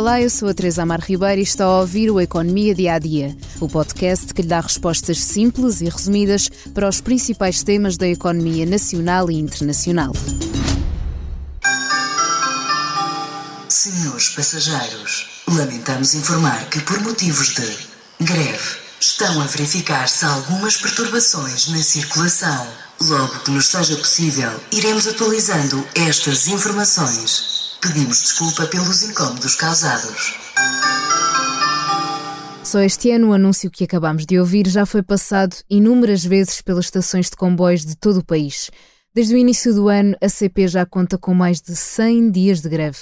Olá, eu sou a Teresa Amar Ribeiro e está a ouvir o Economia Dia a Dia, o podcast que lhe dá respostas simples e resumidas para os principais temas da economia nacional e internacional. Senhores passageiros, lamentamos informar que por motivos de greve estão a verificar-se algumas perturbações na circulação. Logo que nos seja possível, iremos atualizando estas informações. Pedimos desculpa pelos incômodos causados. Só este ano o anúncio que acabamos de ouvir já foi passado inúmeras vezes pelas estações de comboios de todo o país. Desde o início do ano, a CP já conta com mais de 100 dias de greve.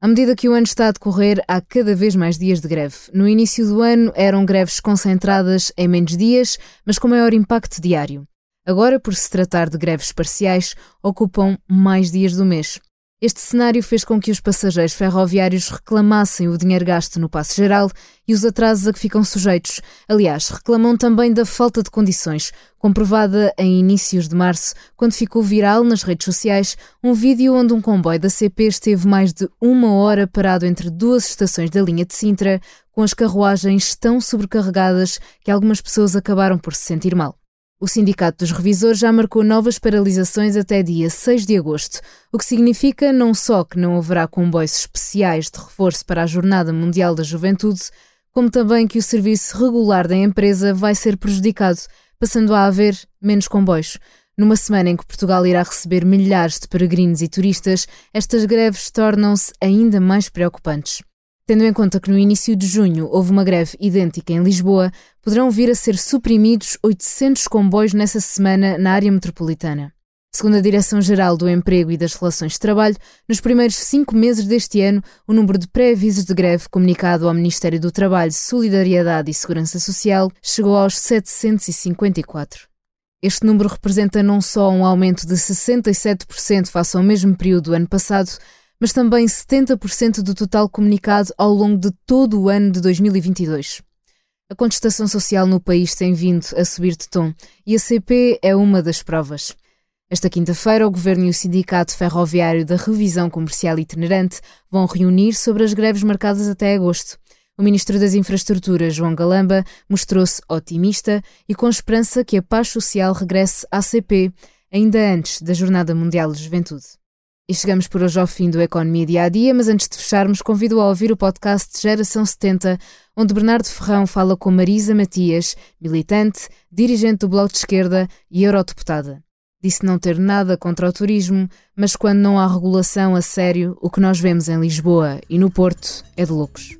À medida que o ano está a decorrer, há cada vez mais dias de greve. No início do ano eram greves concentradas em menos dias, mas com maior impacto diário. Agora, por se tratar de greves parciais, ocupam mais dias do mês. Este cenário fez com que os passageiros ferroviários reclamassem o dinheiro gasto no passo geral e os atrasos a que ficam sujeitos. Aliás, reclamam também da falta de condições, comprovada em inícios de março, quando ficou viral nas redes sociais um vídeo onde um comboio da CP esteve mais de uma hora parado entre duas estações da linha de Sintra, com as carruagens tão sobrecarregadas que algumas pessoas acabaram por se sentir mal. O Sindicato dos Revisores já marcou novas paralisações até dia 6 de agosto, o que significa não só que não haverá comboios especiais de reforço para a Jornada Mundial da Juventude, como também que o serviço regular da empresa vai ser prejudicado, passando a haver menos comboios. Numa semana em que Portugal irá receber milhares de peregrinos e turistas, estas greves tornam-se ainda mais preocupantes. Tendo em conta que no início de junho houve uma greve idêntica em Lisboa, poderão vir a ser suprimidos 800 comboios nessa semana na área metropolitana. Segundo a Direção-Geral do Emprego e das Relações de Trabalho, nos primeiros cinco meses deste ano, o número de pré-avisos de greve comunicado ao Ministério do Trabalho, Solidariedade e Segurança Social chegou aos 754. Este número representa não só um aumento de 67% face ao mesmo período do ano passado, mas também 70% do total comunicado ao longo de todo o ano de 2022. A contestação social no país tem vindo a subir de tom e a CP é uma das provas. Esta quinta-feira, o Governo e o Sindicato Ferroviário da Revisão Comercial Itinerante vão reunir sobre as greves marcadas até agosto. O Ministro das Infraestruturas, João Galamba, mostrou-se otimista e com esperança que a paz social regresse à CP ainda antes da Jornada Mundial de Juventude. E chegamos por hoje ao fim do Economia Dia a Dia, mas antes de fecharmos, convido a ouvir o podcast Geração 70, onde Bernardo Ferrão fala com Marisa Matias, militante, dirigente do Bloco de Esquerda e eurodeputada. Disse não ter nada contra o turismo, mas quando não há regulação a sério, o que nós vemos em Lisboa e no Porto é de loucos.